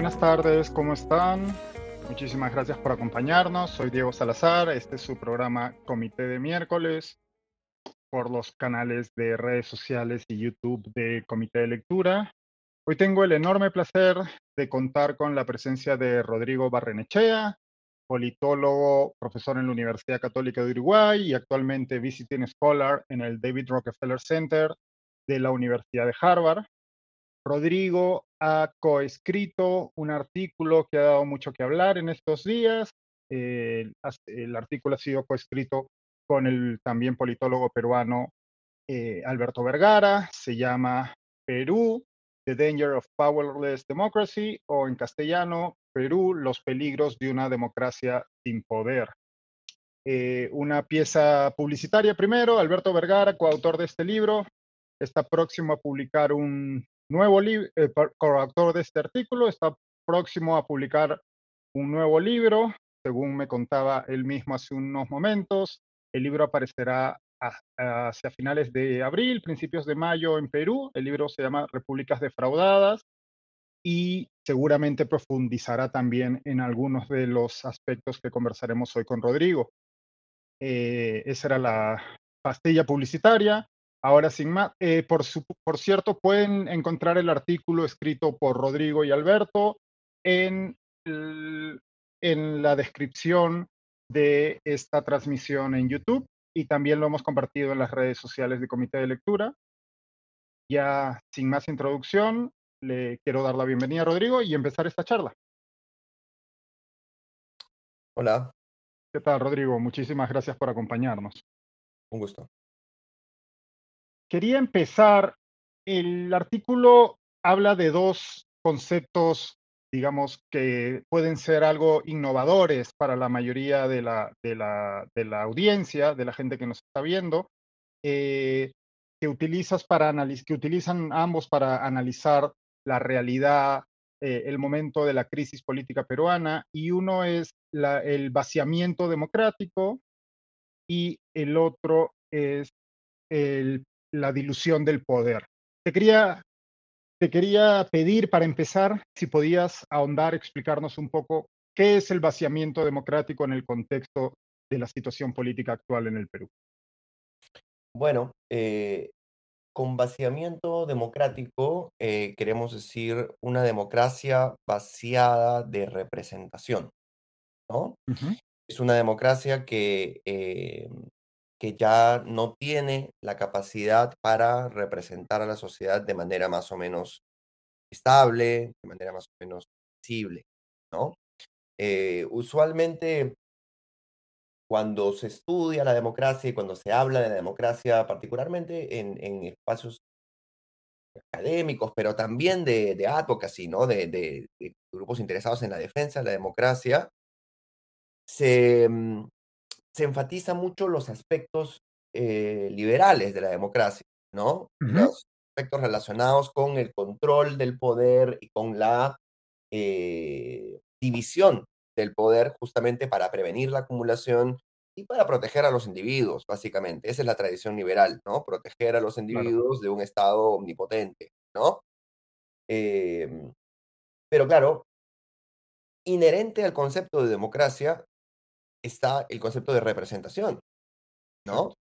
buenas tardes, ¿cómo están? Muchísimas gracias por acompañarnos. Soy Diego Salazar. Este es su programa Comité de Miércoles por los canales de redes sociales y YouTube de Comité de Lectura. Hoy tengo el enorme placer de contar con la presencia de Rodrigo Barrenechea, politólogo, profesor en la Universidad Católica de Uruguay y actualmente visiting scholar en el David Rockefeller Center de la Universidad de Harvard. Rodrigo ha coescrito un artículo que ha dado mucho que hablar en estos días. el artículo ha sido coescrito con el también politólogo peruano eh, Alberto Vergara. Se llama Perú, The Danger of Powerless Democracy, o en castellano, Perú, los peligros de una democracia sin poder. Eh, una pieza publicitaria primero, Alberto Vergara, coautor de este libro, está próximo a publicar un nuevo libro, el coautor de este artículo está próximo a publicar un nuevo libro, según me contaba él mismo hace unos momentos. El libro aparecerá hacia finales de abril, principios de mayo en Perú. El libro se llama Repúblicas defraudadas y seguramente profundizará también en algunos de los aspectos que conversaremos hoy con Rodrigo. Eh, esa era la pastilla publicitaria. Ahora, sin más, eh, por, por, cierto, pueden encontrar el artículo escrito por Rodrigo y Alberto en, en la descripción de esta transmisión en YouTube y también lo hemos compartido en las redes sociales de Comité de Lectura. Ya sin más introducción, le quiero dar la bienvenida a Rodrigo y empezar esta charla. Hola. ¿Qué tal, Rodrigo? Muchísimas gracias por acompañarnos. Un gusto quería empezar, el artículo habla de dos conceptos, digamos, que pueden ser algo innovadores para la mayoría de la, de la, audiencia, de la gente que nos está viendo, eh, que, utilizas para que utilizan ambos para analizar la realidad, eh, el momento de la crisis política peruana, y uno es el vaciamiento democrático y el otro es el la dilución del poder. Te quería, te quería pedir para empezar si podías ahondar, explicarnos un poco qué es el vaciamiento democrático en el contexto de la situación política actual en el Perú. Bueno, eh, con vaciamiento democrático eh, queremos decir una democracia vaciada de representación, ¿no? Es una democracia que eh, que ya no tiene la capacidad para representar a la sociedad de manera más o menos estable, de manera más o menos visible, ¿no? Eh, usualmente, cuando se estudia la democracia y cuando se habla de la democracia, particularmente en, espacios académicos, pero también de, de advocacy, ¿no? De, de, grupos interesados en la defensa de la democracia, se, mm, se enfatiza mucho los aspectos eh, liberales de la democracia, ¿no? Los aspectos relacionados con el control del poder y con la eh, división del poder justamente para prevenir la acumulación y para proteger a los individuos, básicamente. Esa es la tradición liberal, ¿no? Proteger a los individuos de un Estado omnipotente, ¿no? Em, pero claro, inherente al concepto de democracia está el concepto de representación, ¿no?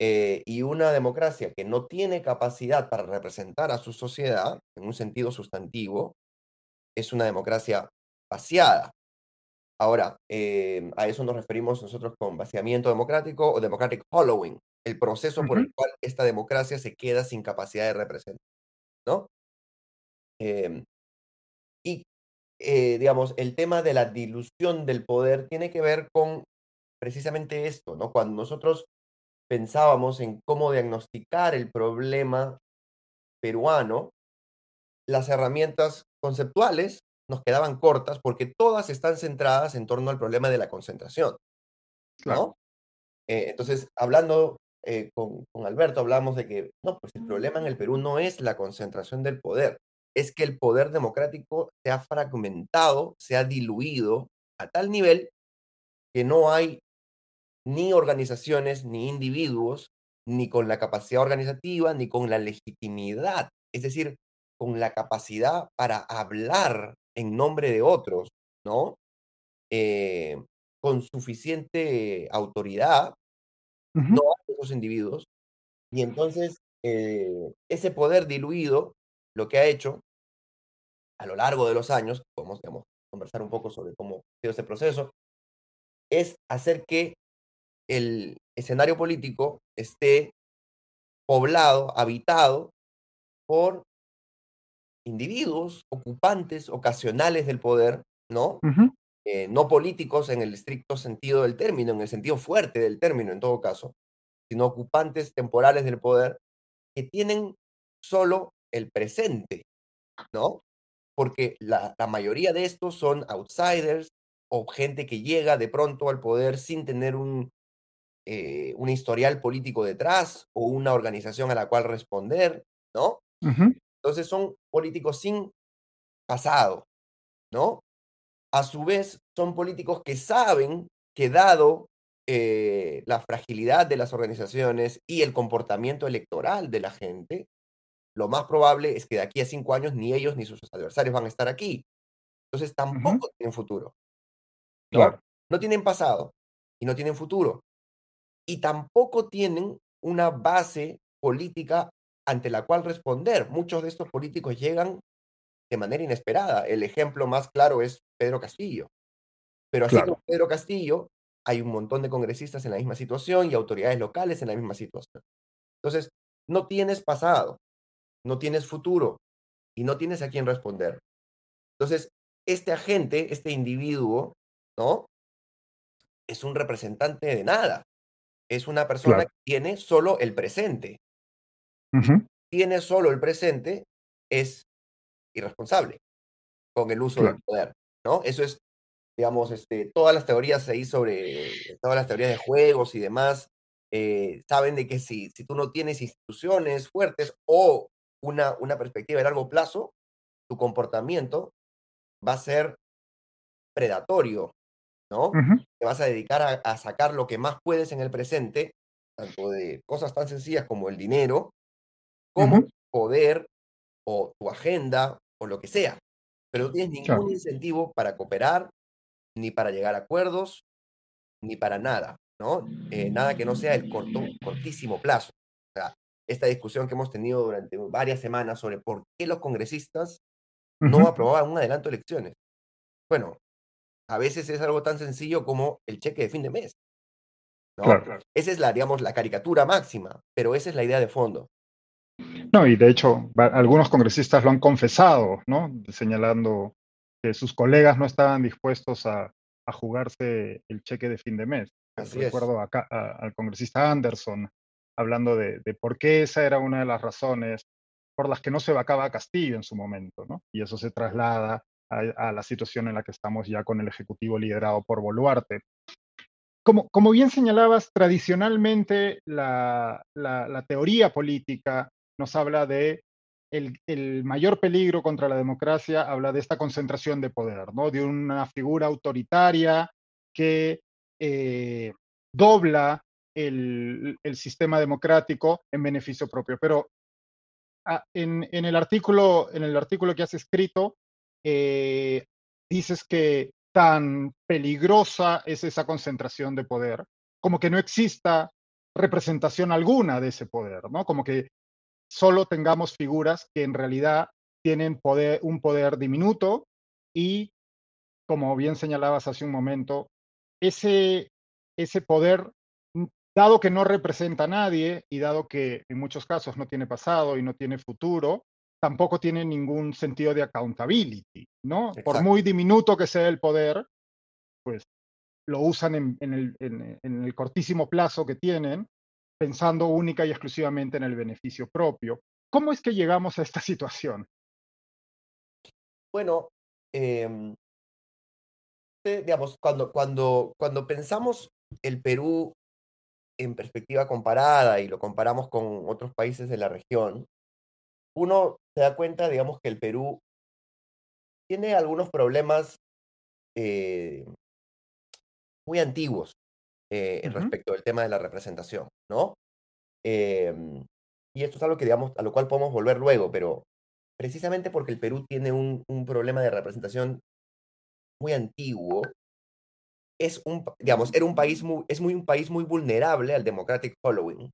Eh, y una democracia que no tiene capacidad para representar a su sociedad en un sentido sustantivo es una democracia vaciada. Ahora, em, a eso nos referimos nosotros con vaciamiento democrático o democratic hollowing, el proceso por el cual esta democracia se queda sin capacidad de representar, ¿no? Y eh, digamos, el tema de la dilución del poder tiene que ver con precisamente esto, ¿no? Cuando nosotros pensábamos en cómo diagnosticar el problema peruano, las herramientas conceptuales nos quedaban cortas porque todas están centradas en torno al problema de la concentración, ¿no? Eh, entonces, hablando eh, con, con Alberto, hablamos de que, no, pues el problema en el Perú no es la concentración del poder, es que el poder democrático se ha fragmentado, se ha diluido a tal nivel que no hay ni organizaciones ni individuos, ni con la capacidad organizativa, ni con la legitimidad, es decir, con la capacidad para hablar en nombre de otros, ¿no? Eh, con suficiente autoridad, no Ujú. hay esos individuos, y entonces, eh, ese poder diluido, lo que ha hecho a lo largo de los años, podemos, digamos, conversar un poco sobre cómo ha sido ese proceso, es hacer que el escenario político esté poblado, habitado por individuos ocupantes ocasionales del poder, ¿no? Eh, no políticos en el estricto sentido del término, en el sentido fuerte del término en todo caso, sino ocupantes temporales del poder que tienen solo el presente, ¿no? Porque la la mayoría de estos son outsiders o gente que llega de pronto al poder sin tener un, eh, un historial político detrás o una organización a la cual responder, ¿no? Ujú. Entonces son políticos sin pasado, ¿no? A su vez, son políticos que saben que dado, eh, la fragilidad de las organizaciones y el comportamiento electoral de la gente, lo más probable es que de aquí a 5 años ni ellos ni sus adversarios van a estar aquí. Entonces, tampoco tienen futuro, ¿no? Claro. No tienen pasado y no tienen futuro. Y tampoco tienen una base política ante la cual responder. Muchos de estos políticos llegan de manera inesperada. El ejemplo más claro es Pedro Castillo. Pero así como Claro. Pedro Castillo, hay un montón de congresistas en la misma situación y autoridades locales en la misma situación. Entonces, no tienes pasado, no tienes futuro y no tienes a quién responder. Entonces, este agente, este individuo, ¿no? Es un representante de nada. Es una persona Claro. que tiene solo el presente. Tiene solo el presente, es irresponsable con el uso del poder, ¿no? Eso es, digamos, este, todas las teorías ahí sobre todas las teorías de juegos y demás, eh, saben de que si si tú no tienes instituciones fuertes o una una perspectiva de largo plazo, tu comportamiento va a ser predatorio, ¿no? Te vas a dedicar a a sacar lo que más puedes en el presente, tanto de cosas tan sencillas como el dinero, como poder o tu agenda o lo que sea. Pero no tienes Claro. ningún incentivo para cooperar, ni para llegar a acuerdos, ni para nada, ¿no? Eh, nada que no sea el corto cortísimo plazo. Esta discusión que hemos tenido durante varias semanas sobre por qué los congresistas no aprobaban un adelanto de elecciones. Bueno, a veces es algo tan sencillo como el cheque de fin de mes. ¿No? Claro. Esa es la, digamos, la caricatura máxima, pero esa es la idea de fondo. No, y de hecho, algunos congresistas lo han confesado, ¿no? Señalando que sus colegas no estaban dispuestos a a jugarse el cheque de fin de mes. Así. Recuerdo acá a al congresista Anderson hablando de por qué esa era una de las razones por las que no se vacaba a Castillo en su momento, ¿no? Y eso se traslada a la situación en la que estamos ya con el ejecutivo liderado por Boluarte. Como como bien señalabas, tradicionalmente la la la teoría política nos habla de el el mayor peligro contra la democracia, habla de esta concentración de poder, ¿no? De una figura autoritaria que, eh, dobla el sistema democrático en beneficio propio. Pero, ah, en el artículo en el artículo que has escrito, eh, dices que tan peligrosa es esa concentración de poder, como que no exista representación alguna de ese poder, ¿no? Como que solo tengamos figuras que en realidad tienen un poder diminuto y, como bien señalabas hace un momento, ese ese poder, dado que no representa a nadie y dado que en muchos casos no tiene pasado y no tiene futuro, tampoco tiene ningún sentido de accountability, ¿no? Por muy diminuto que sea el poder, pues lo usan en en el en en el cortísimo plazo que tienen, pensando única y exclusivamente en el beneficio propio. ¿Cómo es que llegamos a esta situación? Bueno, em eh, digamos, cuando cuando cuando pensamos el Perú en perspectiva comparada y lo comparamos con otros países de la región, uno se da cuenta, digamos, que el Perú tiene algunos problemas, eh muy antiguos, eh, respecto del tema de la representación, ¿no? Em, y esto es algo que, digamos, a lo cual podemos volver luego, pero precisamente porque el Perú tiene un un problema de representación muy antiguo es un digamos, era un país muy es muy un país muy vulnerable al democratic following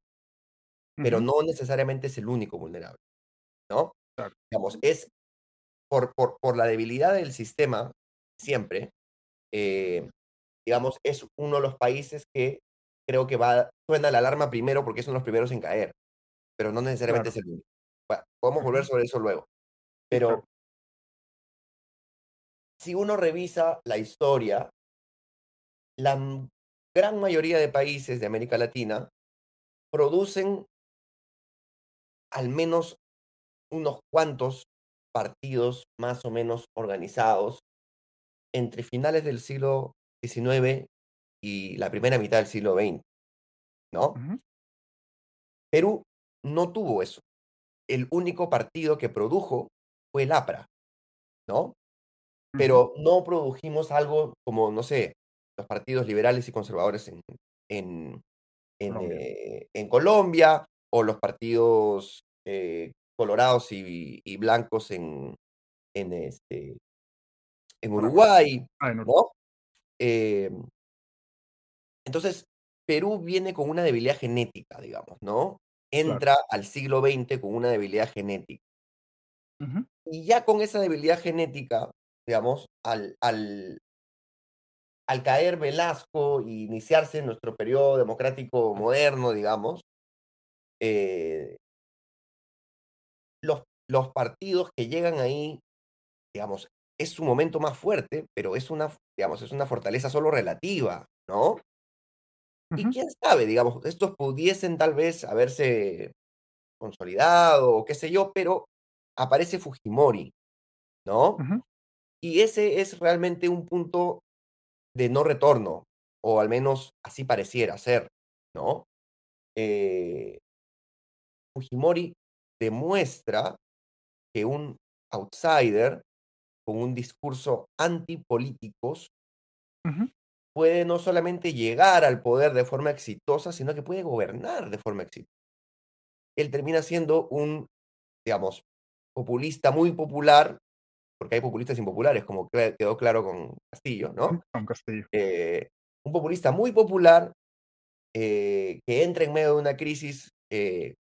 pero Ujú. no necesariamente es el único vulnerable, ¿no? Claro. Digamos, es por por por la debilidad del sistema, siempre, eh, digamos, es uno de los países que creo que va suena la alarma primero, porque son los primeros en caer, pero no necesariamente Claro. es el único. Bueno, podemos volver sobre eso luego, Sí, claro. pero si uno revisa la historia la, gran mayoría de países de América Latina producen al menos unos cuantos partidos más o menos organizados entre finales del siglo XIX y la primera mitad del siglo XX, ¿no? Perú no tuvo eso. El único partido que produjo fue el APRA, ¿no? Pero no produjimos algo como, no sé, los partidos liberales y conservadores en en en, Colombia. eh, en Colombia, o los partidos, eh, colorados y y blancos en en, este en. Uruguay, Ah, en Uruguay. ¿no? Em entonces, Perú viene con una debilidad genética, digamos, ¿no? Claro. Entra al siglo XX con una debilidad genética. Y ya con esa debilidad genética, digamos, al al al caer Velasco y iniciarse nuestro período democrático moderno, digamos eh los los partidos que llegan ahí, digamos, es su momento más fuerte, pero es una digamos, es una fortaleza solo relativa, ¿no? Y quién sabe, digamos, estos pudiesen tal vez haberse consolidado o qué sé yo, pero aparece Fujimori, ¿no? Y ese es realmente un punto de no retorno, o al menos así pareciera ser, ¿no? Eh Fujimori demuestra que un outsider con un discurso antipolíticos puede no solamente llegar al poder de forma exitosa, sino que puede gobernar de forma exi Él termina siendo un, digamos, populista muy popular, porque hay populistas impopulares, como que quedó claro con Castillo, ¿no? Con Castillo. Eh, un populista muy popular, eh, que entra en medio de una crisis, eh,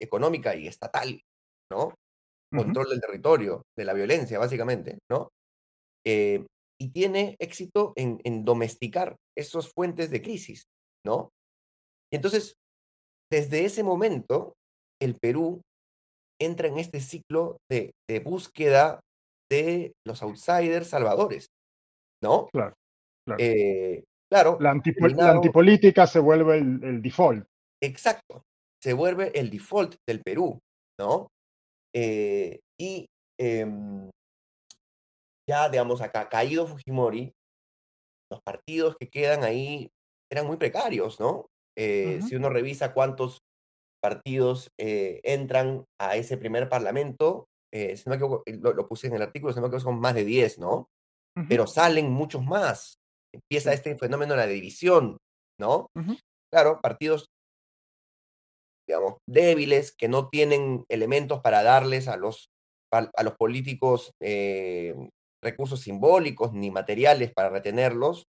económica y estatal, ¿no? Control del territorio, de la violencia, básicamente, ¿no? Y tiene éxito en en domesticar esos fuentes de crisis, ¿no? Y entonces, desde ese momento, el Perú entra en este ciclo de de búsqueda de los outsiders salvadores, ¿no? Claro, claro. Eh, claro, La antipolítica se vuelve el el default. Exacto, se vuelve el default del Perú, ¿no? Eh, y, em ya, digamos, acá caído Fujimori, los partidos que quedan ahí eran muy precarios, ¿no? Eh, si uno revisa cuántos partidos, entran a ese primer parlamento, eh, si no me equivoco, lo lo puse en el artículo, si no me equivoco, son más de 10, ¿no? Pero salen muchos más. Empieza este fenómeno de la división, ¿no? Claro, partidos digamos, débiles, que no tienen elementos para darles a los a los políticos, eh, recursos simbólicos ni materiales para retenerlos,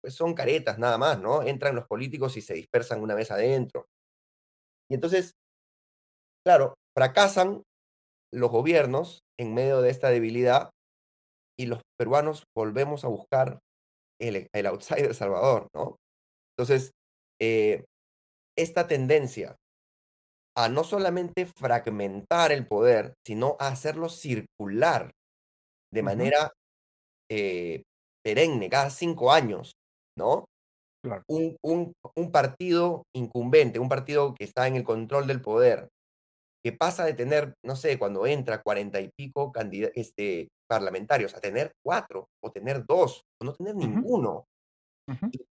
pues son caretas nada más, ¿no? Entran los políticos y se dispersan una vez adentro. Y entonces claro, fracasan los gobiernos en medio de esta debilidad, y los peruanos volvemos a buscar el el outsider salvador, ¿no? Entonces, eh, esta tendencia a no solamente fragmentar el poder, sino a hacerlo circular de manera, eh, perenne, cada 5 años, ¿no? Claro. Un un un partido incumbente, un partido que está en el control del poder, que pasa de tener, no sé, cuando entra 40 y pico este, parlamentarios, a tener 4, o tener 2, o no tener ninguno.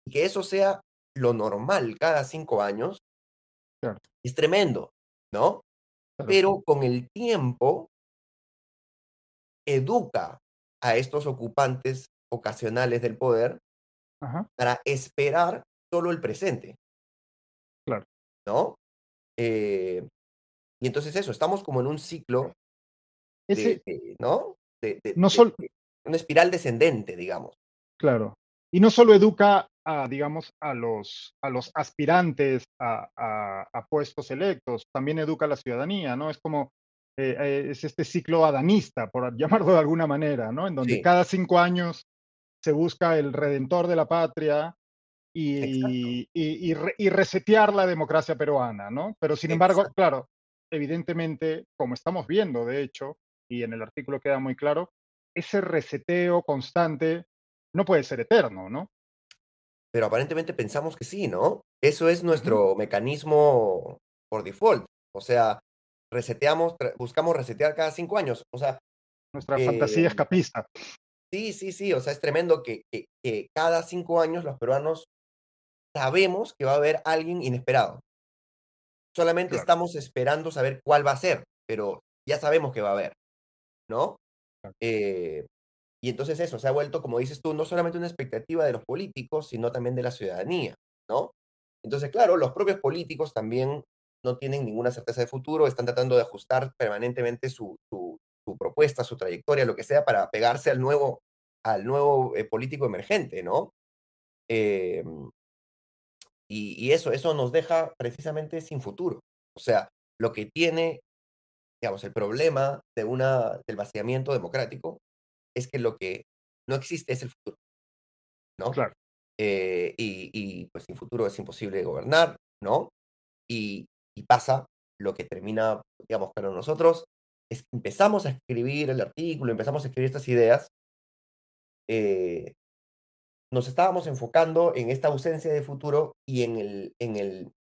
Y que eso sea lo normal cada 5 años Claro. es tremendo, ¿no? Claro. Pero con el tiempo educa a estos ocupantes ocasionales del poder Ajá. para esperar solo el presente. Claro. ¿No? Eh, y entonces eso, estamos como en un ciclo de, ese de ¿no? De no de sol de una espiral descendente, digamos. Claro. Y no solo educa a, digamos, a los a los aspirantes a a a puestos electos, también educa a la ciudadanía, ¿no? Es como, eh eh, es este ciclo adanista, por llamarlo de alguna manera, ¿no? En donde Sí, cada 5 años se busca el redentor de la patria y y y re y resetear la democracia peruana, ¿no? Pero, sin embargo, exacto. claro, evidentemente, como estamos viendo, de hecho, y en el artículo queda muy claro, ese reseteo constante no puede ser eterno, ¿no? Pero aparentemente pensamos que sí, ¿no? Eso es nuestro mecanismo por default. O sea, reseteamos, buscamos resetear cada 5 años. O sea, Nuestra fantasía em, escapista. sí, sí, sí, o sea, es tremendo que que que cada 5 años los peruanos sabemos que va a haber alguien inesperado. Solamente Claro, estamos esperando saber cuál va a ser, pero ya sabemos que va a haber, ¿no? claro. Eh, y entonces eso, se ha vuelto, como dices tú, no solamente una expectativa de los políticos, sino también de la ciudadanía, ¿no? Entonces, claro, los propios políticos también no tienen ninguna certeza de futuro, están tratando de ajustar permanentemente su, su, su propuesta, su trayectoria, lo que sea, para pegarse al nuevo, al nuevo eh, político emergente, ¿no? Eh, y, y eso, eso nos deja precisamente sin futuro. O sea, lo que tiene, digamos, el problema de una, del vaciamiento democrático es que lo que no existe es el futuro, ¿no? Claro. Eh, y y, pues, sin futuro es imposible gobernar, ¿no? Y y pasa lo que termina, digamos, para nosotros es que empezamos a escribir el artículo, empezamos a escribir estas ideas, eh, nos estábamos enfocando en esta ausencia de futuro y en el en el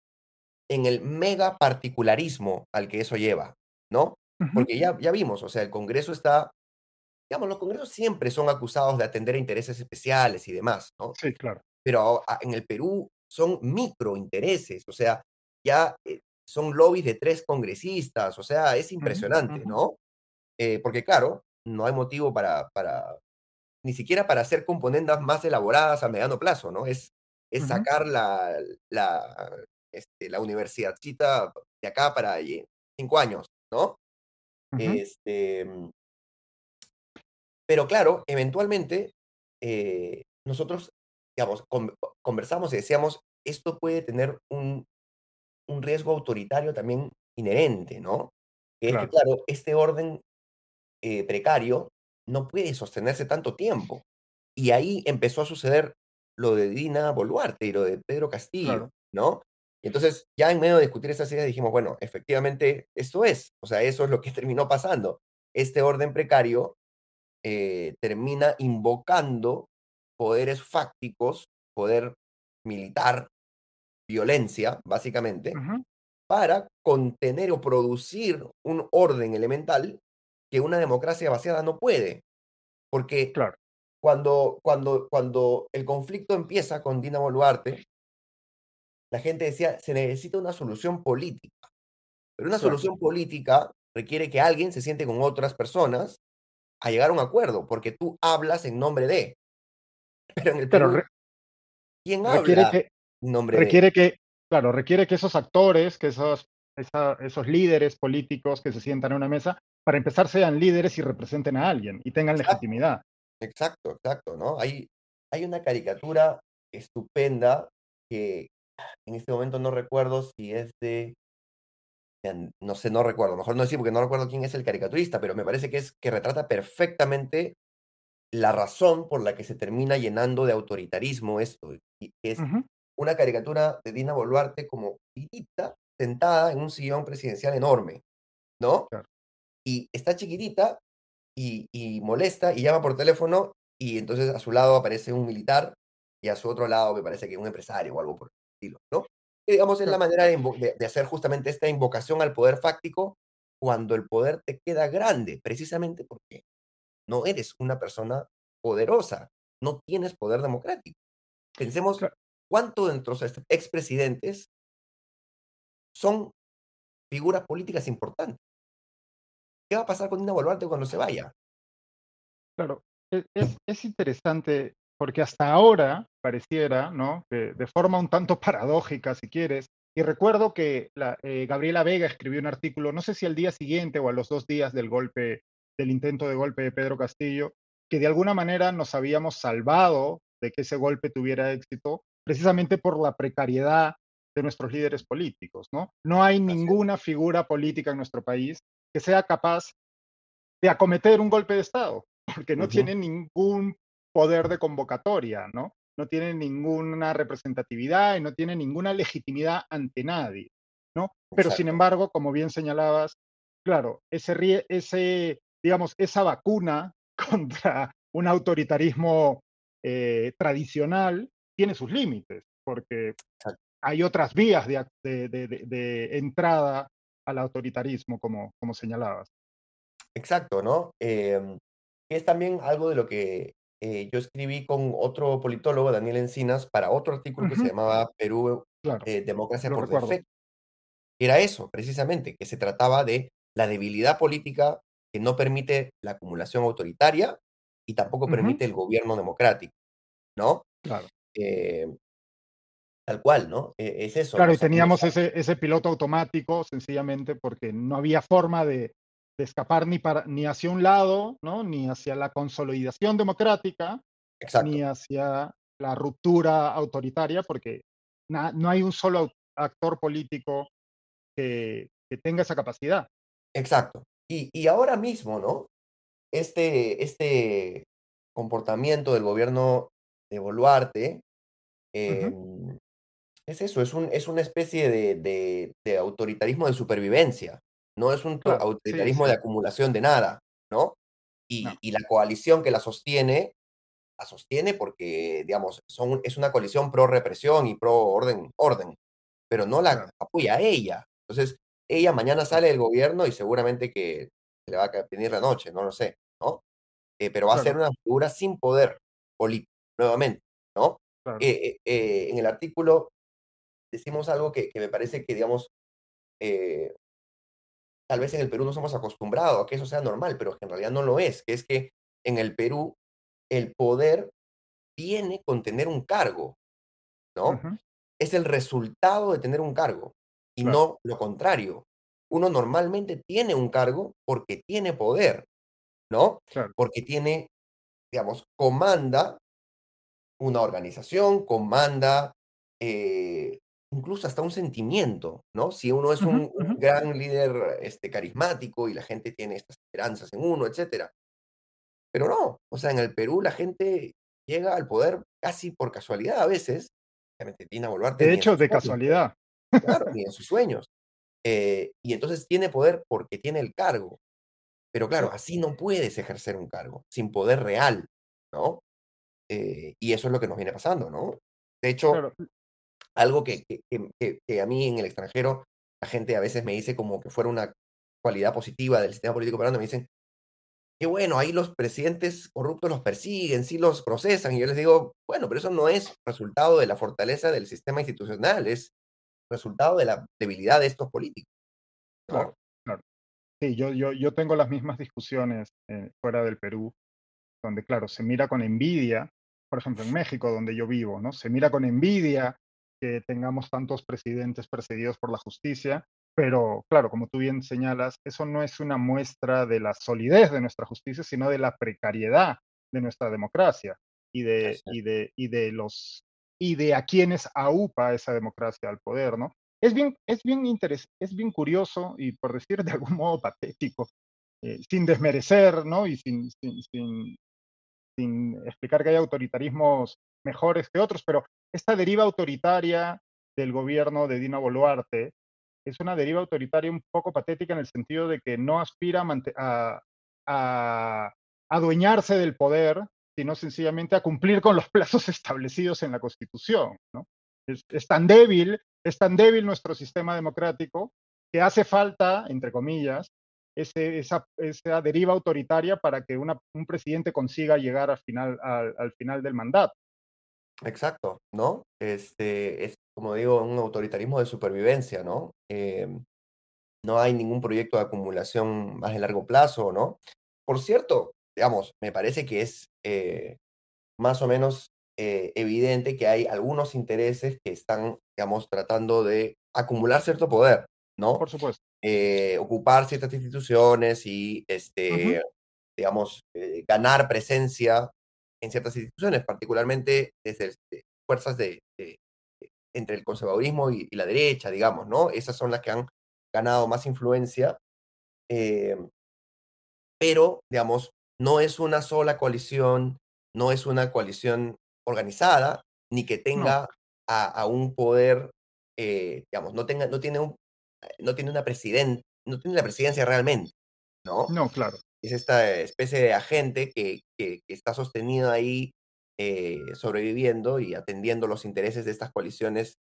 en el mega particularismo al que eso lleva, ¿no? Porque ya ya vimos, o sea, el Congreso está digamos, los congresos siempre son acusados de atender a intereses especiales y demás, ¿no? Sí, claro. Pero en el Perú son microintereses, o sea, ya, eh, son lobbies de 3 congresistas, o sea, es impresionante, ¿no? Eh, porque claro, no hay motivo para para ni siquiera para hacer componendas más elaboradas a mediano plazo, ¿no? Es es sacar la la, este, la universidadcita de acá para lle 5 años, ¿no? Este Pero claro, eventualmente, eh, nosotros, digamos, con conversamos y decíamos, esto puede tener un un riesgo autoritario también inherente, ¿no? Que es que, Claro, claro, este orden, eh, precario no puede sostenerse tanto tiempo. Y ahí empezó a suceder lo de Dina Boluarte y lo de Pedro Castillo, claro. ¿no? Y entonces, ya en medio de discutir esas ideas dijimos, bueno, efectivamente, esto es, o sea, eso es lo que terminó pasando. Este orden precario eh, termina invocando poderes fácticos, poder militar, violencia, básicamente, para contener o producir un orden elemental que una democracia vaciada no puede. Porque Claro, cuando, cuando, cuando el conflicto empieza con Dina Boluarte, la gente decía, se necesita una solución política. Pero una claro. solución política requiere que alguien se siente con otras personas a llegar a un acuerdo, porque tú hablas en nombre de. Pero en el Perú ¿Quién habla que en nombre de? requiere que claro, requiere que esos actores, que esos esa esos líderes políticos que se sientan a una mesa, para empezar, sean líderes y representen a alguien, y tengan Exacto, legitimidad. exacto, exacto, ¿no? Hay hay una caricatura estupenda que en este momento no recuerdo si es de no sé, no recuerdo, mejor no decir porque no recuerdo quién es el caricaturista, pero me parece que es que retrata perfectamente la razón por la que se termina llenando de autoritarismo esto, y es una caricatura de Dina Boluarte como chiquitita, sentada en un sillón presidencial enorme, ¿no? Claro, Y está chiquitita y y molesta y llama por teléfono, y entonces a su lado aparece un militar, y a su otro lado me parece que un empresario o algo por el estilo, ¿no? Que digamos es la manera de de de hacer justamente esta invocación al poder fáctico cuando el poder te queda grande, precisamente porque no eres una persona poderosa, no tienes poder democrático. Pensemos cuánto de nuestros ex expresidentes son figuras políticas importantes. ¿Qué va a pasar con Dina Boluarte cuando se vaya? claro. E es es interesante, porque hasta ahora pareciera, ¿no?, que de forma un tanto paradójica, si quieres, y recuerdo que la eh, Gabriela Vega escribió un artículo, no sé si al día siguiente o a los 2 días del golpe del intento de golpe de Pedro Castillo, que de alguna manera nos habíamos salvado de que ese golpe tuviera éxito, precisamente por la precariedad de nuestros líderes políticos, ¿no? No hay ninguna figura política en nuestro país que sea capaz de acometer un golpe de Estado, porque no tiene ningún poder de convocatoria, ¿no? No tiene ninguna representatividad y no tiene ninguna legitimidad ante nadie, ¿no? Pero sin embargo, como bien señalabas, claro, ese, ese digamos, esa vacuna contra un autoritarismo eh, tradicional tiene sus límites, porque hay otras vías de, entrada al autoritarismo, como, como señalabas. Exacto, ¿no? Em, es también algo de lo que eh, yo escribí con otro politólogo, Daniel Encinas, para otro artículo que se llamaba Perú, eh, Democracia por Defecto. Era eso, precisamente, que se trataba de la debilidad política que no permite la acumulación autoritaria y tampoco permite el gobierno democrático, ¿no? Claro. Em, Tal cual, ¿no? E, es eso. Claro, y teníamos ese, ese piloto automático, sencillamente porque no había forma de, escapar ni, para, ni hacia un lado, ¿no? Ni hacia la consolidación democrática, ni hacia la ruptura autoritaria, porque no hay un solo actor político que, tenga esa capacidad. Exacto. Y, y, ahora mismo, ¿no? Este, este comportamiento del gobierno de Boluarte es eso, es, un, es una especie de, de, autoritarismo de supervivencia, no es un autoritarismo de acumulación de nada, ¿no? Y, y, la coalición que la sostiene, la sostiene porque, digamos, son, es una coalición pro represión y pro orden, orden, pero no la apoya a ella. Entonces, ella mañana sale del gobierno y seguramente que le va a venir la noche, no lo sé, ¿no? Eh, pero va a ser una figura sin poder político, nuevamente, ¿no? Eh, eh, en el artículo decimos algo que, me parece que, digamos, eh, tal vez en el Perú no somos acostumbrados a que eso sea normal, pero que en realidad no lo es, que es que en el Perú el poder viene con tener un cargo, ¿no? Es el resultado de tener un cargo y no lo contrario. Uno normalmente tiene un cargo porque tiene poder, ¿no? Porque tiene, digamos, comanda una organización, comanda eh, incluso hasta un sentimiento, ¿no? Si uno es un, gran líder este, carismático y la gente tiene estas esperanzas en uno, etcétera. Pero no, o sea, en el Perú la gente llega al poder casi por casualidad a veces. de hecho, de casualidad. Claro, ni en sus sueños. Eh, y entonces tiene poder porque tiene el cargo. Pero claro, así no puedes ejercer un cargo, sin poder real, ¿no? Eh, y eso es lo que nos viene pasando, ¿no? De hecho, algo que, que, a mí en el extranjero la gente a veces me dice como que fuera una cualidad positiva del sistema político peruano, me dicen, que bueno, ahí los presidentes corruptos los persiguen, sí los procesan, y yo les digo, bueno, pero eso no es resultado de la fortaleza del sistema institucional, es resultado de la debilidad de estos políticos. Claro, claro. Sí, yo, yo, yo tengo las mismas discusiones eh, fuera del Perú, donde, claro, se mira con envidia, por ejemplo, en México, donde yo vivo, ¿no? Se mira con envidia que tengamos tantos presidentes perseguidos por la justicia, pero claro, como tú bien señalas, eso no es una muestra de la solidez de nuestra justicia, sino de la precariedad de nuestra democracia y de, y de, y de los y de a quienes aupa esa democracia al poder, ¿no? Es bien, es bien es bien curioso y por decir de algún modo patético, eh, sin desmerecer, ¿no? Y sin, sin, sin, sin explicar que hay autoritarismos mejores que otros, pero esta deriva autoritaria del gobierno de Dina Boluarte es una deriva autoritaria un poco patética en el sentido de que no aspira a, adueñarse del poder, sino sencillamente a cumplir con los plazos establecidos en la Constitución. ¿no? Es, tan débil, es tan débil nuestro sistema democrático que hace falta, entre comillas, ese, esa, esa, deriva autoritaria para que un presidente consiga llegar al final, al final del mandato. Exacto, ¿no? Este, es, como digo, un autoritarismo de supervivencia, ¿no? Em, no hay ningún proyecto de acumulación más de largo plazo, ¿no? Por cierto, digamos, me parece que es eh, más o menos eh, evidente que hay algunos intereses que están, digamos, tratando de acumular cierto poder, ¿no? Por supuesto. Eh, ocupar ciertas instituciones y este, digamos, ganar presencia en ciertas instituciones, particularmente desde este, fuerzas de, entre el conservadurismo y, la derecha, digamos, ¿no? Esas son las que han ganado más influencia. Eh, pero, digamos, no es una sola coalición, no es una coalición organizada, ni que tenga a, un poder, eh, digamos, no, tenga, no, tiene un, no tiene una presidente, no tiene la presidencia realmente, ¿no? No, claro. Es esta especie de agente que, que, está sostenido ahí eh, sobreviviendo y atendiendo los intereses de estas coaliciones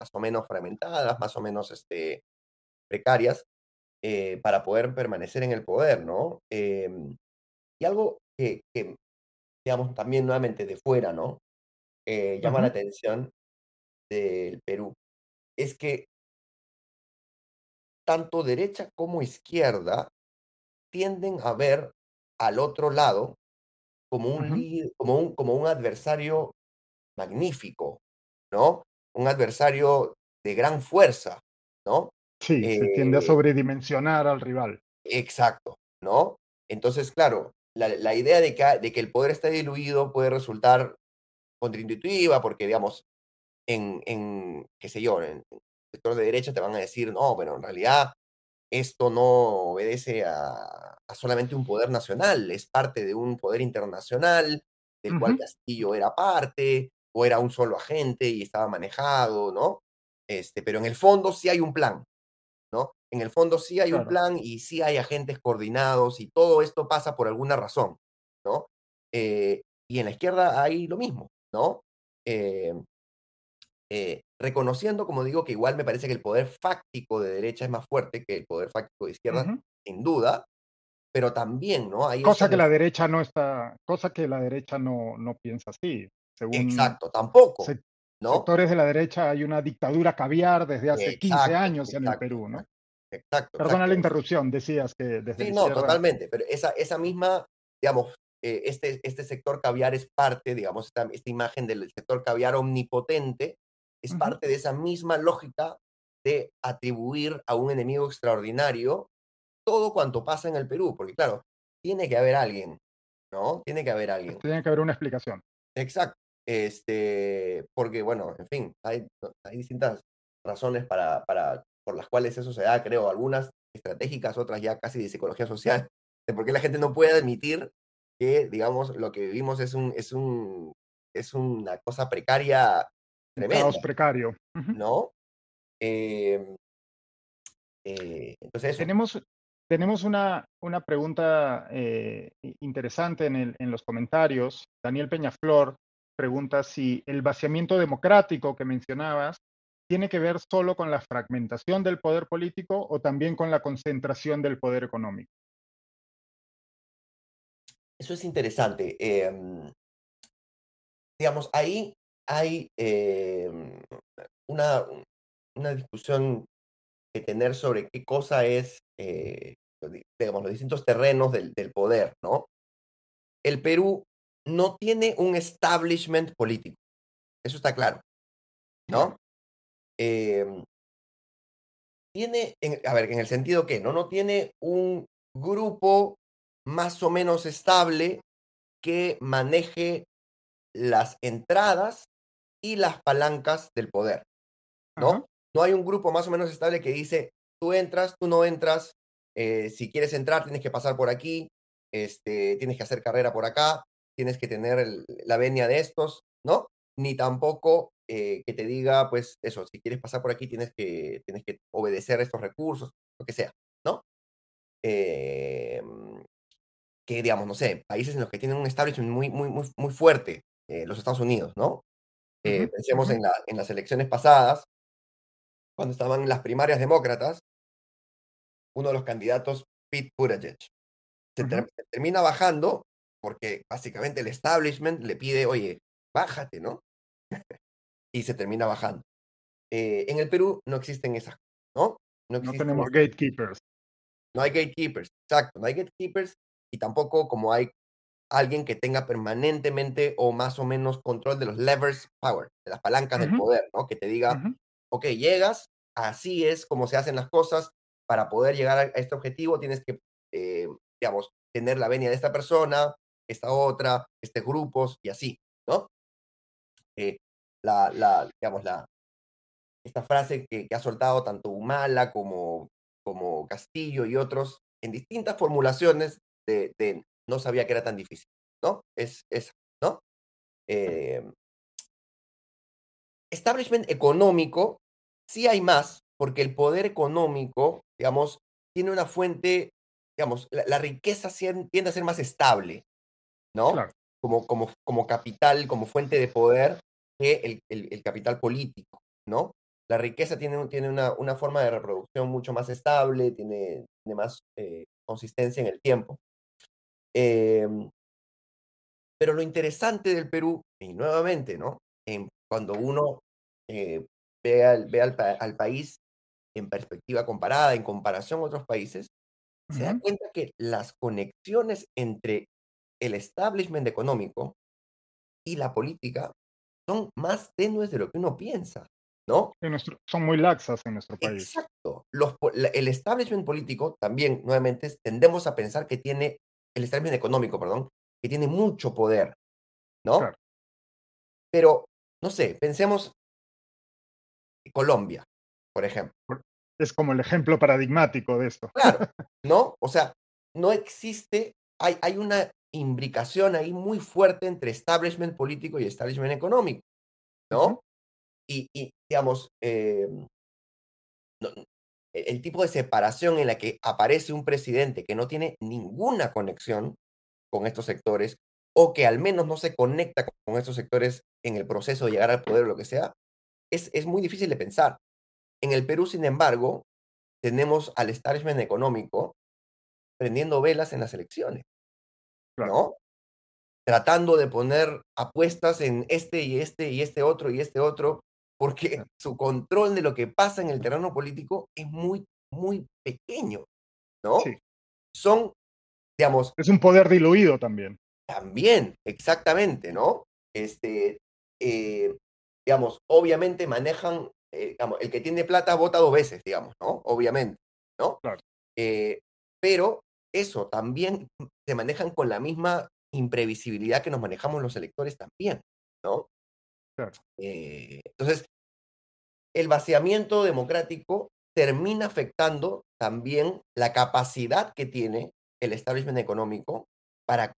más o menos fragmentadas, más o menos este, precarias, eh, para poder permanecer en el poder, ¿no? Em, y algo que, digamos, también nuevamente de fuera, ¿no? Eh, llama la atención del Perú, es que tanto derecha como izquierda tienden a ver al otro lado como un, como un, como un adversario magnífico, ¿no? Un adversario de gran fuerza, ¿no? Sí, se tiende a eh sobredimensionar al rival. Exacto, ¿no? Entonces, claro, la, idea de que, de que el poder está diluido puede resultar contraintuitiva porque, digamos, en, en qué sé yo, en el sector de derecha te van a decir, no, pero en realidad esto no obedece a, solamente un poder nacional, es parte de un poder internacional del cual Castillo era parte, o era un solo agente y estaba manejado, ¿no? Este, pero en el fondo sí hay un plan, ¿no? En el fondo sí hay un plan y sí hay agentes coordinados y todo esto pasa por alguna razón, ¿no? Eh, y en la izquierda hay lo mismo, ¿no? Eh, eh, reconociendo, como digo, que igual me parece que el poder fáctico de derecha es más fuerte que el poder fáctico de izquierda, sin duda, pero también, ¿no? Hay cosa que la derecha no está, cosa que la derecha no, no piensa así. Según Exacto, tampoco. ¿no? Sectores de la derecha hay una dictadura caviar desde hace 15 años en el Perú, ¿no? Exacto. Perdona la interrupción, decías que desde Sí, no, totalmente, pero esa, esa misma, digamos, eh, este, este sector caviar es parte, digamos, esta, esta imagen del sector caviar omnipotente, es parte de esa misma lógica de atribuir a un enemigo extraordinario todo cuanto pasa en el Perú, porque claro, tiene que haber alguien, ¿no? Tiene que haber alguien. Tiene que haber una explicación. Exacto. Este, porque bueno, en fin, hay, hay distintas razones para, para, por las cuales eso se da, creo, algunas estratégicas, otras ya casi de psicología social, de por qué la gente no puede admitir que, digamos, lo que vivimos es un, es un, es una cosa precaria tremenda. Caos precario. ¿No? Em, eh, entonces Tenemos, tenemos una, una pregunta eh, interesante en, el, en los comentarios. Daniel Peñaflor pregunta si el vaciamiento democrático que mencionabas tiene que ver solo con la fragmentación del poder político o también con la concentración del poder económico. Eso es interesante. Em, digamos, ahí hay em, una, una discusión que tener sobre qué cosa es, eh, digamos, los distintos terrenos del, del, poder, ¿no? El Perú no tiene un establishment político, eso está claro, ¿no? Em, tiene, a ver, en el sentido que no, no tiene un grupo más o menos estable que maneje las entradas y las palancas del poder, ¿no? No hay un grupo más o menos estable que dice, tú entras, tú no entras, eh, si quieres entrar tienes que pasar por aquí, este, tienes que hacer carrera por acá, tienes que tener la venia de estos, ¿no? Ni tampoco eh, que te diga, pues eso, si quieres pasar por aquí tienes que, tienes que obedecer estos recursos, lo que sea, ¿no? Em, que digamos, no sé, países en los que tienen un establishment muy, muy, muy, muy fuerte, eh, los Estados Unidos, ¿no? Eh, pensemos en, la, en las elecciones pasadas, cuando estaban las primarias demócratas, uno de los candidatos, Pete Buttigieg, se, termina bajando porque básicamente el establishment le pide, oye, bájate, ¿no? y se termina bajando. Eh, en el Perú no existen esas, ¿no? No, no tenemos gatekeepers. No hay gatekeepers, exacto, no hay gatekeepers y tampoco como hay alguien que tenga permanentemente o más o menos control de los levers power, de las palancas del poder, ¿no? Que te diga, ok, llegas, así es como se hacen las cosas, para poder llegar a este objetivo tienes que, eh, digamos, tener la venia de esta persona, esta otra, estos grupos y así, ¿no? Eh, la, la, digamos, la, esta frase que, que ha soltado tanto Humala como, como Castillo y otros en distintas formulaciones de, de no sabía que era tan difícil, ¿no? Es esa, ¿no? Eh, establishment económico, sí hay más, porque el poder económico, digamos, tiene una fuente, digamos, la, la riqueza tiende a ser más estable, ¿no? Claro. Como, como, como capital, como fuente de poder que el, el, el capital político, ¿no? La riqueza tiene, tiene una, una, forma de reproducción mucho más estable, tiene, tiene más eh, consistencia en el tiempo. Eh, pero lo interesante del Perú, y nuevamente, ¿no? En, cuando uno eh, ve, al, ve al, al, país en perspectiva comparada, en comparación a otros países, uh -huh. se da cuenta que las conexiones entre el establishment económico y la política son más tenues de lo que uno piensa, ¿no? En nuestro, son muy laxas en nuestro país. Exacto. Los, el establishment político también, nuevamente, tendemos a pensar que tiene, el establishment económico, perdón, que tiene mucho poder, ¿no? Claro. Pero, no sé, pensemos Colombia, por ejemplo. Es como el ejemplo paradigmático de esto. Claro, ¿no? O sea, no existe, hay, hay una imbricación ahí muy fuerte entre establishment político y establishment económico, ¿no? Uh -huh. y, y, digamos, eh, no, el tipo de separación en la que aparece un presidente que no tiene ninguna conexión con estos sectores o que al menos no se conecta con estos sectores en el proceso de llegar al poder o lo que sea, es, es muy difícil de pensar. En el Perú, sin embargo, tenemos al establishment económico prendiendo velas en las elecciones, Claro. ¿no? Tratando de poner apuestas en este y este y este otro y este otro, porque su control de lo que pasa en el terreno político es muy, muy pequeño, ¿no? Sí. Son, digamos, Es un poder diluido también. también, exactamente, ¿no? Este, eh, digamos, obviamente manejan, eh, digamos, el que tiene plata vota dos veces, digamos, ¿no? Obviamente, ¿no? Claro. Eh, pero eso también se manejan con la misma imprevisibilidad que nos manejamos los electores también, ¿no? Claro. Eh, entonces, el vaciamiento democrático termina afectando también la capacidad que tiene el establishment económico para,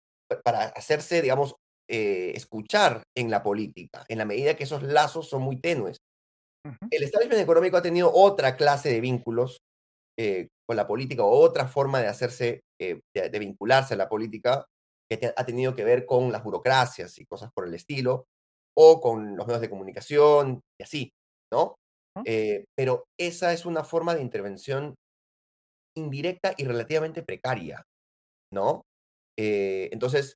para hacerse, digamos, eh, escuchar en la política, en la medida que esos lazos son muy tenues. Uh -huh. El establishment económico ha tenido otra clase de vínculos eh, con la política o otra forma de hacerse, eh, de, de, vincularse a la política que te, ha tenido que ver con las burocracias y cosas por el estilo, o con los medios de comunicación y así, ¿no? Eh, pero esa es una forma de intervención indirecta y relativamente precaria, ¿no? Eh, entonces,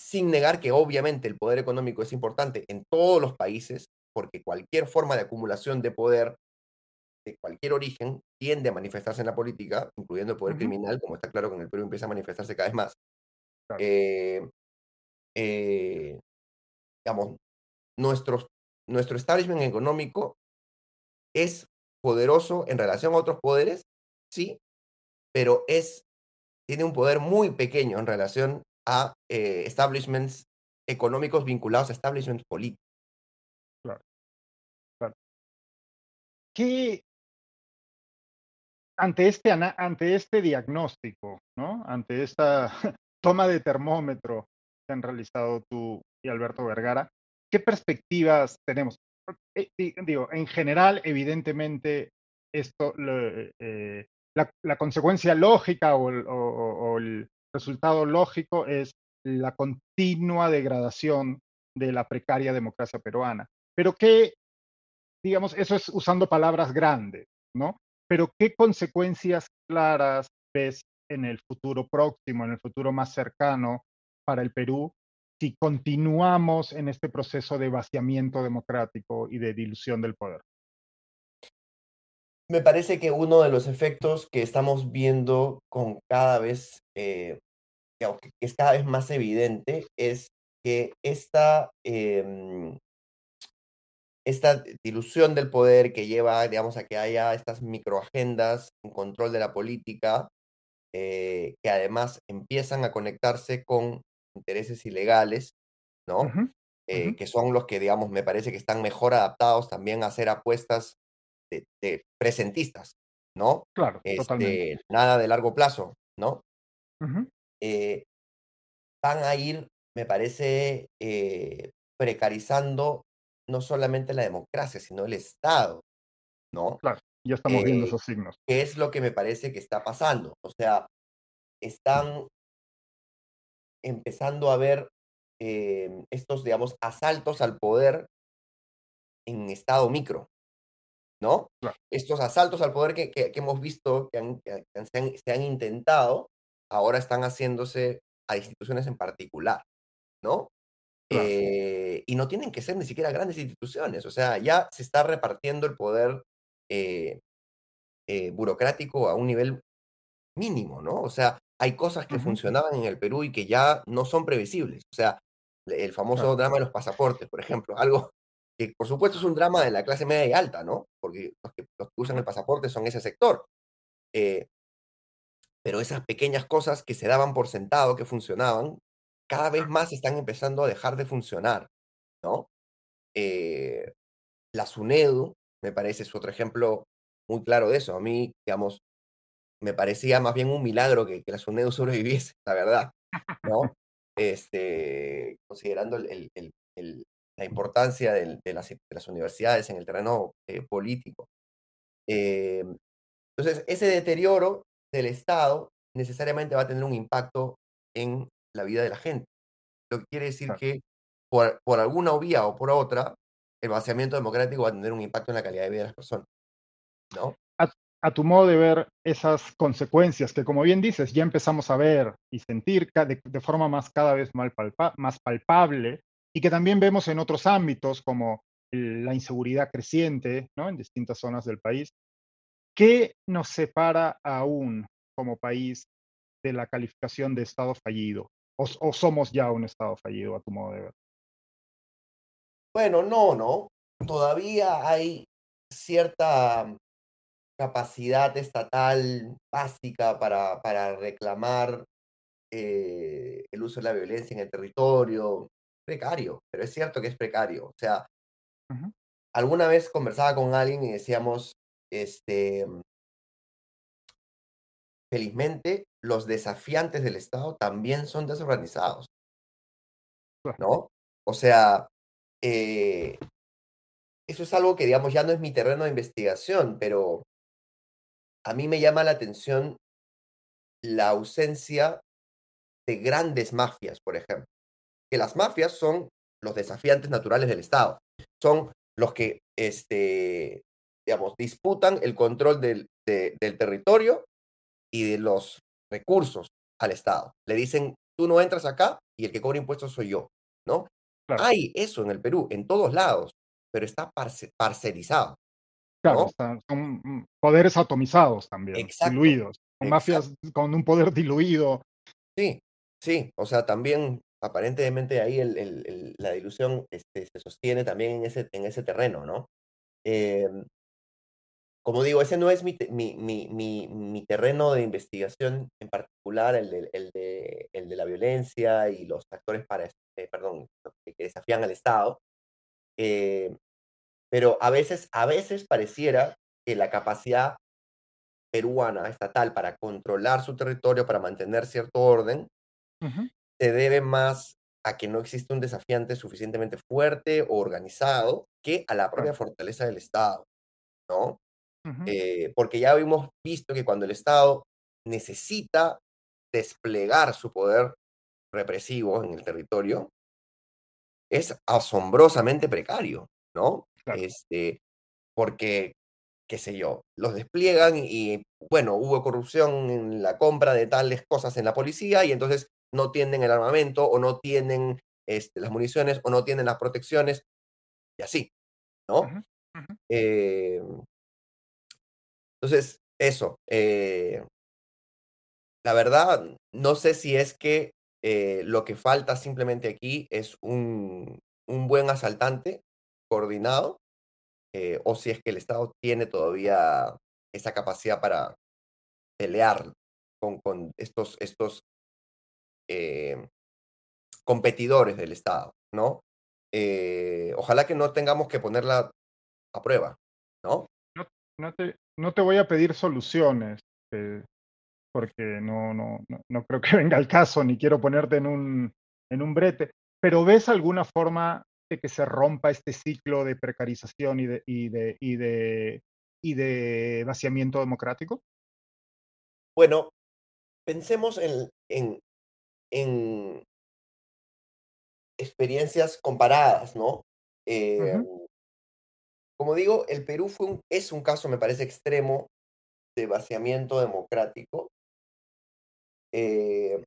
sin negar que obviamente el poder económico es importante en todos los países, porque cualquier forma de acumulación de poder de cualquier origen tiende a manifestarse en la política, incluyendo el poder Uh -huh. criminal, como está claro que en el Perú empieza a manifestarse cada vez más. Claro. Eh, eh, digamos, nuestros, nuestro establishment económico es poderoso en relación a otros poderes, sí, pero es, tiene un poder muy pequeño en relación a eh, establishments económicos vinculados a establishments políticos. Claro. Claro. ¿Qué, ante este, ante este diagnóstico, ¿no? ante esta toma de termómetro que han realizado tú y Alberto Vergara, ¿qué perspectivas tenemos? Eh, digo, en general, evidentemente, esto, eh, la, consecuencia lógica o, o el, resultado lógico es la continua degradación de la precaria democracia peruana. Pero qué, digamos, eso es usando palabras grandes, ¿no? Pero ¿qué consecuencias claras ves en el futuro próximo, en el futuro más cercano para el Perú, si continuamos en este proceso de vaciamiento democrático y de dilución del poder? Me parece que uno de los efectos que estamos viendo con cada vez, eh, que es cada vez más evidente, es que esta, eh, esta dilución del poder que lleva, digamos, a que haya estas microagendas en control de la política, eh, que además empiezan a conectarse con intereses ilegales, ¿no? Ujú, ujú. Eh, que son los que, digamos, me parece que están mejor adaptados también a hacer apuestas de de presentistas, ¿no? Claro, totalmente. Este, nada de largo plazo, ¿no? Ujú, Eh, van a ir, me parece, eh, precarizando no solamente la democracia, sino el Estado, ¿no? claro, ya estamos viendo Eh, esos signos. ¿qué es lo que me parece que está pasando? O sea, están empezando a ver, em, estos, digamos, asaltos al poder en estado micro, ¿no? Claro. Estos asaltos al poder que que que hemos visto que han que han se han se han intentado, ahora están haciéndose a instituciones en particular, ¿no? Claro. Eh, y no tienen que ser ni siquiera grandes instituciones, o sea, ya se está repartiendo el poder, eh, eh, burocrático a un nivel mínimo, ¿no? O sea, hay cosas que Ujú, funcionaban en el Perú y que ya no son previsibles. O sea, el claro. famoso drama de los pasaportes, por ejemplo, algo que por supuesto es un drama de la clase media y alta, ¿no? Porque los que, los que usan el pasaporte son ese sector. Eh, pero esas pequeñas cosas que se daban por sentado que funcionaban, cada vez más están empezando a dejar de funcionar, ¿no? Eh, la SUNEDU, me parece, es otro ejemplo muy claro de eso. A mí, digamos, me parecía más bien un milagro que, que la SUNEDU sobreviviese, la verdad, ¿no? Este, considerando el, el- el- la importancia del- de, las, de las universidades en el terreno eh, político. Eh, entonces, ese deterioro del Estado necesariamente va a tener un impacto en la vida de la gente. Lo que quiere decir que por, por alguna vía o por otra, el vaciamiento democrático va a tener un impacto en la calidad de vida de las personas, ¿no? A, tu modo de ver esas consecuencias que, como bien dices, ya empezamos a ver y sentir de, forma más cada vez más, palpa- más palpable y que también vemos en otros ámbitos como la inseguridad creciente ¿no? en distintas zonas del país. ¿Qué nos separa aún como país de la calificación de Estado fallido? ¿O, o somos ya un Estado fallido, a tu modo de ver? Bueno, no, ¿no? Todavía hay cierta capacidad estatal básica para, para reclamar eh, el uso de la violencia en el territorio. Precario, pero es cierto que es precario. O sea, alguna vez conversaba con alguien y decíamos, este, felizmente los desafiantes del Estado también son desorganizados, ¿no? O sea, eh, eso es algo que, digamos, ya no es mi terreno de investigación, pero a mí me llama la atención la ausencia de grandes mafias, por ejemplo. Que las mafias son los desafiantes naturales del Estado. Son los que, este, digamos, disputan el control del, de- del territorio y de los recursos al Estado. Le dicen, tú no entras acá y el que cobra impuestos soy yo, ¿no? claro. Hay eso en el Perú, en todos lados, pero está parce- parcelizado, Claro, ¿no? son mm, poderes atomizados también, Exacto, diluidos, con mafias con un poder diluido. Sí, sí, o sea, también aparentemente ahí el el el la dilución, este, se sostiene también en ese en ese terreno, ¿no? Em, como digo, ese no es mi mi mi mi mi terreno de investigación en particular, el de el de el de la violencia y los factores para, este, perdón, que que desafían al Estado, eh, pero a veces a veces pareciera que la capacidad peruana estatal para controlar su territorio, para mantener cierto orden, se debe más a que no existe un desafiante suficientemente fuerte o organizado que a la propia fortaleza del Estado, ¿no? Eh, porque ya hemos visto que cuando el Estado necesita desplegar su poder represivo en el territorio, es asombrosamente precario, ¿no? Claro, Este, porque, qué sé yo, los despliegan y, bueno, hubo corrupción en la compra de tales cosas en la policía y entonces no tienen el armamento o no tienen este, las municiones o no tienen las protecciones y así, ¿no? Eh, entonces, eso, eh, la verdad, no sé si es que eh, lo que falta simplemente aquí es un, un buen asaltante coordinado eh, o si es que el Estado tiene todavía esa capacidad para pelear con, con estos, estos eh, competidores del Estado, ¿no? Eh, ojalá que no tengamos que ponerla a prueba, ¿no? No, te, no te voy a pedir soluciones, porque no, no, no, creo que venga el caso, ni quiero ponerte en un, en un brete, pero ¿ves alguna forma que se rompa este ciclo de precarización y de, y de, y de, y de vaciamiento democrático? Bueno, pensemos en, en, en experiencias comparadas, ¿no? Eh, como digo, el Perú fue un, es un caso, me parece, extremo de vaciamiento democrático, eh,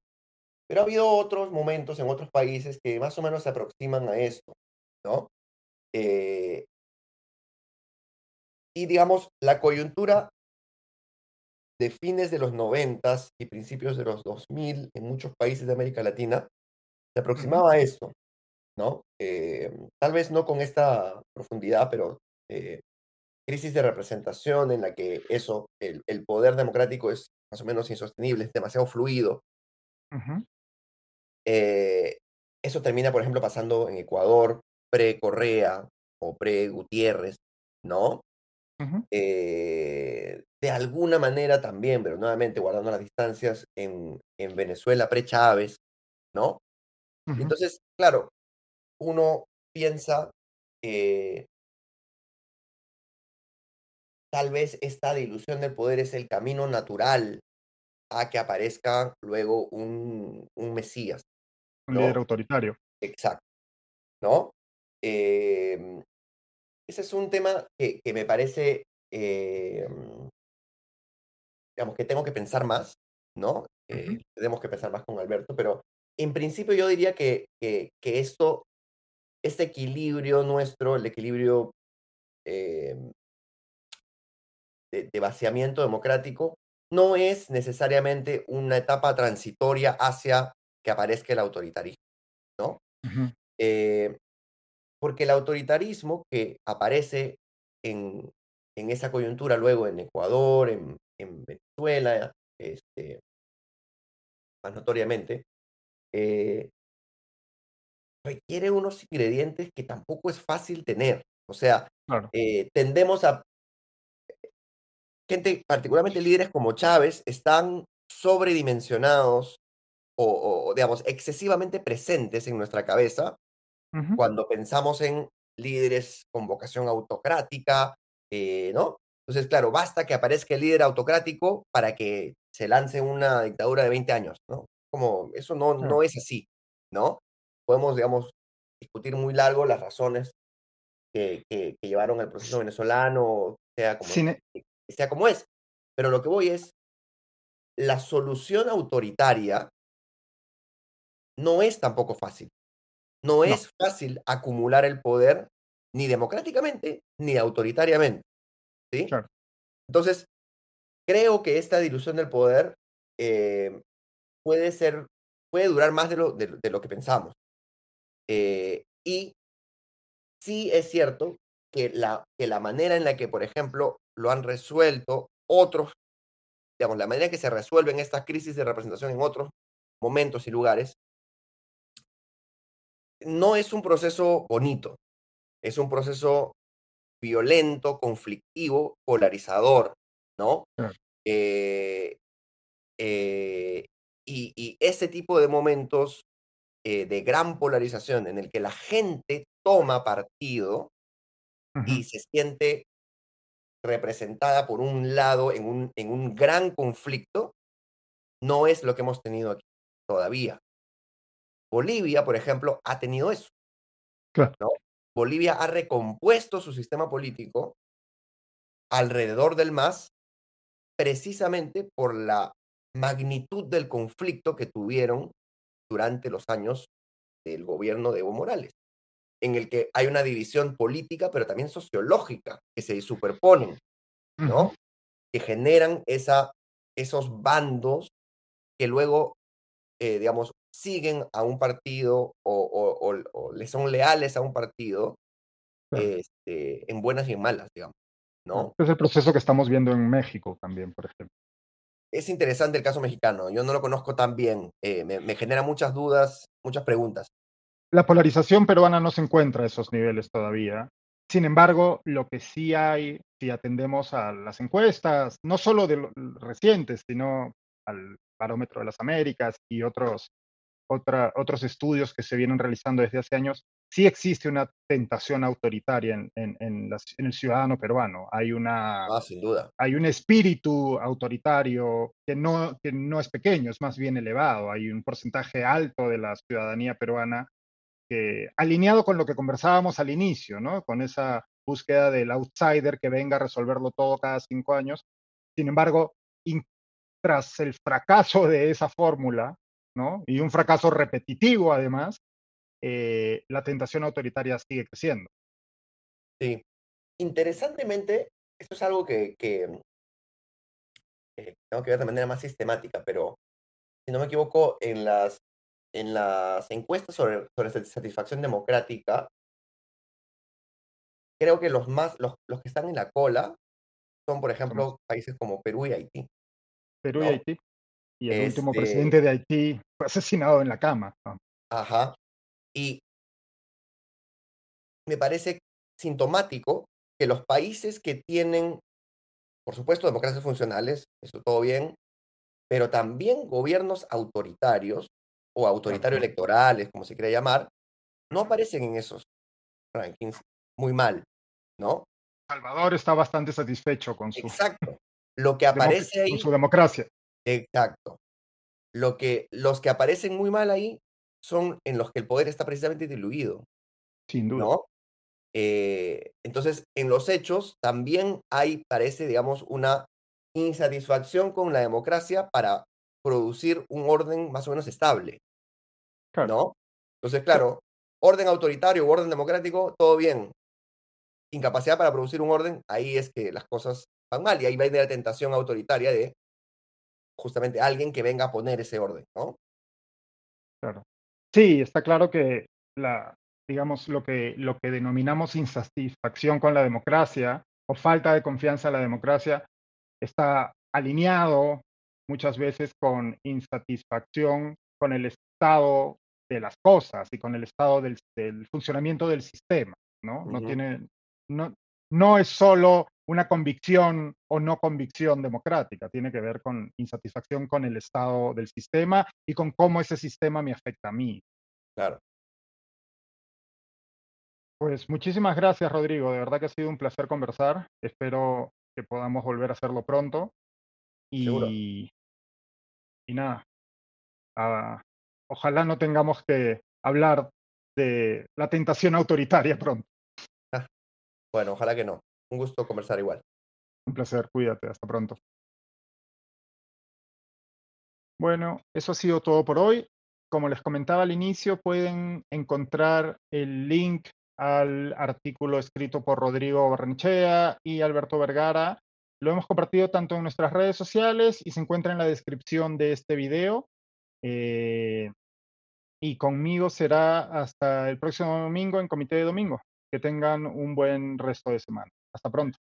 pero ha habido otros momentos en otros países que más o menos se aproximan a esto, ¿no? Eh, y digamos, la coyuntura de fines de los noventas y principios de los 2000 en muchos países de América Latina se aproximaba a esto, ¿no? Eh, tal vez no con esta profundidad, pero eh, crisis de representación en la que eso, el, el poder democrático es más o menos insostenible, es demasiado fluido. Eh, eso termina, por ejemplo, pasando en Ecuador, pre-Correa o pre-Gutiérrez, ¿no? Eh, de alguna manera también, pero nuevamente guardando las distancias, en, en Venezuela pre-Chávez, ¿no? Entonces, claro, uno piensa que tal vez esta dilución del poder es el camino natural a que aparezca luego un, un Mesías, Un líder autoritario, Exacto, ¿no? Em, ese es un tema que, que me parece, em, digamos, que tengo que pensar más, ¿no? Eh, tenemos que pensar más con Alberto, pero en principio yo diría que, que, que esto, este equilibrio nuestro, el equilibrio em, de, de vaciamiento democrático, no es necesariamente una etapa transitoria hacia que aparezca el autoritarismo, ¿no? Eh, porque el autoritarismo que aparece en, en esa coyuntura luego en Ecuador, en, en Venezuela, este, más notoriamente, eh, requiere unos ingredientes que tampoco es fácil tener. O sea, claro, eh, tendemos a gente, particularmente líderes como Chávez, están sobredimensionados o, o, digamos, excesivamente presentes en nuestra cabeza cuando pensamos en líderes con vocación autocrática, eh, ¿no? Entonces, claro, basta que aparezca el líder autocrático para que se lance una dictadura de 20 años, ¿no? Como eso no, no es así, ¿no? Podemos, digamos, discutir muy largo las razones que, que, que llevaron al proceso venezolano, sea como, e- sea como es. Pero lo que voy es, la solución autoritaria no es tampoco fácil. No no, es fácil acumular el poder ni democráticamente ni autoritariamente, ¿sí? claro, Entonces, creo que esta dilución del poder eh, puede ser, puede durar más de lo, de, de lo que pensamos. Eh, y sí es cierto que la, que la manera en la que, por ejemplo, lo han resuelto otros, digamos, la manera en que se resuelven estas crisis de representación en otros momentos y lugares, no es un proceso bonito, es un proceso violento, conflictivo, polarizador, ¿no? claro, Eh, eh, y, y ese tipo de momentos eh, de gran polarización en el que la gente toma partido y se siente representada por un lado en un, en un gran conflicto, no es lo que hemos tenido aquí todavía. Bolivia, por ejemplo, ha tenido eso, claro, ¿no? Bolivia ha recompuesto su sistema político alrededor del MAS precisamente por la magnitud del conflicto que tuvieron durante los años del gobierno de Evo Morales, en el que hay una división política, pero también sociológica, que se superponen, ¿no? Que generan esa, esos bandos que luego, eh, digamos, siguen a un partido o, o, o, o, le son leales a un partido, claro, este, en buenas y en malas, digamos. ¿no? Es el proceso que estamos viendo en México también, por ejemplo. es interesante el caso mexicano. Yo no lo conozco tan bien. Eh, me, me, genera muchas dudas, muchas preguntas. La polarización peruana no se encuentra a esos niveles todavía. Sin embargo, lo que sí hay, si atendemos a las encuestas, no solo de recientes, sino al Barómetro de las Américas y otros, otra, otros estudios que se vienen realizando desde hace años, sí existe una tentación autoritaria en, en, en, en el ciudadano peruano. Hay, una, ah, sin duda. hay un espíritu autoritario que no, que no es pequeño, es más bien elevado. Hay un porcentaje alto de la ciudadanía peruana que, alineado con lo que conversábamos al inicio, ¿no? Con esa búsqueda del outsider que venga a resolverlo todo cada cinco años. Sin embargo, tras el fracaso de esa fórmula, ¿no? Y un fracaso repetitivo además, eh, la tentación autoritaria sigue creciendo. Sí. Interesantemente, esto es algo que, que eh, tengo que ver de manera más sistemática, pero si no me equivoco, en las en las encuestas sobre, sobre satisfacción democrática, creo que los más, los, los, que están en la cola son, por ejemplo, países como Perú y Haití. Perú y Haití. Y el último este presidente de Haití fue asesinado en la cama. Ajá. Y me parece sintomático que los países que tienen, por supuesto, democracias funcionales, eso todo bien, pero también gobiernos autoritarios, o autoritario electorales, como se quiera llamar, no aparecen en esos rankings muy mal, ¿no? Salvador está bastante satisfecho con su... Exacto. Lo que aparece ahí... Con su democracia. Exacto. Lo que, los que aparecen muy mal ahí son en los que el poder está precisamente diluido. Sin duda. ¿no? Eh, entonces, en los hechos también hay, parece, digamos, una insatisfacción con la democracia para producir un orden más o menos estable. ¿No? Entonces, claro, orden autoritario o orden democrático, todo bien. Incapacidad para producir un orden, ahí es que las cosas van mal y ahí va a ir la tentación autoritaria de justamente alguien que venga a poner ese orden, ¿no? Claro. Sí, está claro que la, digamos, lo que, lo que denominamos insatisfacción con la democracia o falta de confianza en la democracia está alineado muchas veces con insatisfacción con el estado de las cosas y con el estado del, funcionamiento del sistema, ¿no? No tiene, no, no es solo una convicción o no convicción democrática, tiene que ver con insatisfacción con el estado del sistema y con cómo ese sistema me afecta a mí. Claro. Pues muchísimas gracias, Rodrigo. De verdad que ha sido un placer conversar. Espero que podamos volver a hacerlo pronto. Y, y nada, a, ojalá no tengamos que hablar de la tentación autoritaria pronto. Bueno, ojalá que no. Un gusto conversar igual. Un placer, cuídate, hasta pronto. Bueno, eso ha sido todo por hoy. Como les comentaba al inicio, pueden encontrar el link al artículo escrito por Rodrigo Barrenchea y Alberto Vergara. Lo hemos compartido tanto en nuestras redes sociales y se encuentra en la descripción de este video. Eh, y conmigo será hasta el próximo domingo en Comité de Domingo. Que tengan un buen resto de semana. Hasta pronto.